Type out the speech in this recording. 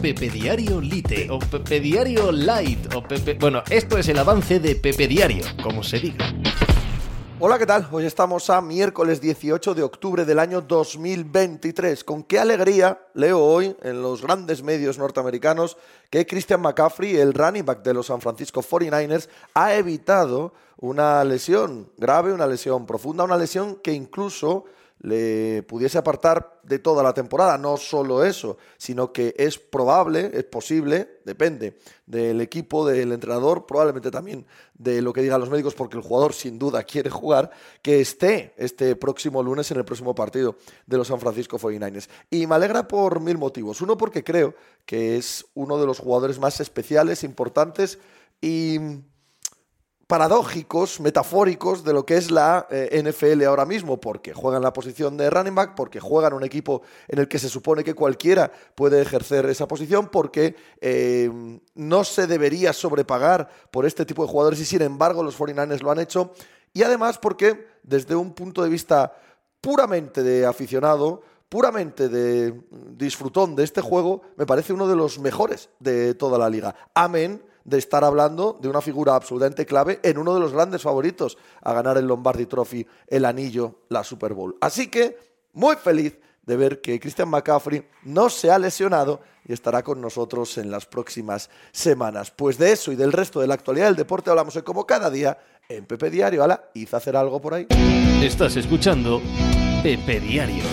Pepe Diario Lite o Pepe Diario Light o Pepe... Bueno, esto es el avance de Pepe Diario, como se diga. Hola, ¿qué tal? Hoy estamos a miércoles 18 de octubre del año 2023. Con qué alegría leo hoy en los grandes medios norteamericanos que Christian McCaffrey, el running back de los San Francisco 49ers, ha evitado una lesión grave, una lesión profunda, una lesión que incluso le pudiese apartar de toda la temporada. No solo eso, sino que es probable, es posible, depende del equipo, del entrenador, probablemente también de lo que digan los médicos, porque el jugador sin duda quiere jugar, que esté este próximo lunes en el próximo partido de los San Francisco 49ers. Y me alegra por mil motivos. Uno, porque creo que es uno de los jugadores más especiales, importantes y paradójicos, metafóricos de lo que es la eh, NFL ahora mismo, porque juegan la posición de running back, porque juegan un equipo en el que se supone que cualquiera puede ejercer esa posición, porque eh, no se debería sobrepagar por este tipo de jugadores y sin embargo los 49ers lo han hecho, y además porque desde un punto de vista puramente de aficionado, puramente de disfrutón de este juego, me parece uno de los mejores de toda la liga. Amén de estar hablando de una figura absolutamente clave en uno de los grandes favoritos a ganar el Lombardi Trophy, el anillo, la Super Bowl. Así que muy feliz de ver que Christian McCaffrey no se ha lesionado y estará con nosotros en las próximas semanas. Pues de eso y del resto de la actualidad del deporte hablamos hoy como cada día en Pepe Diario. Hala, hice hacer algo por ahí. Estás escuchando Pepe Diario.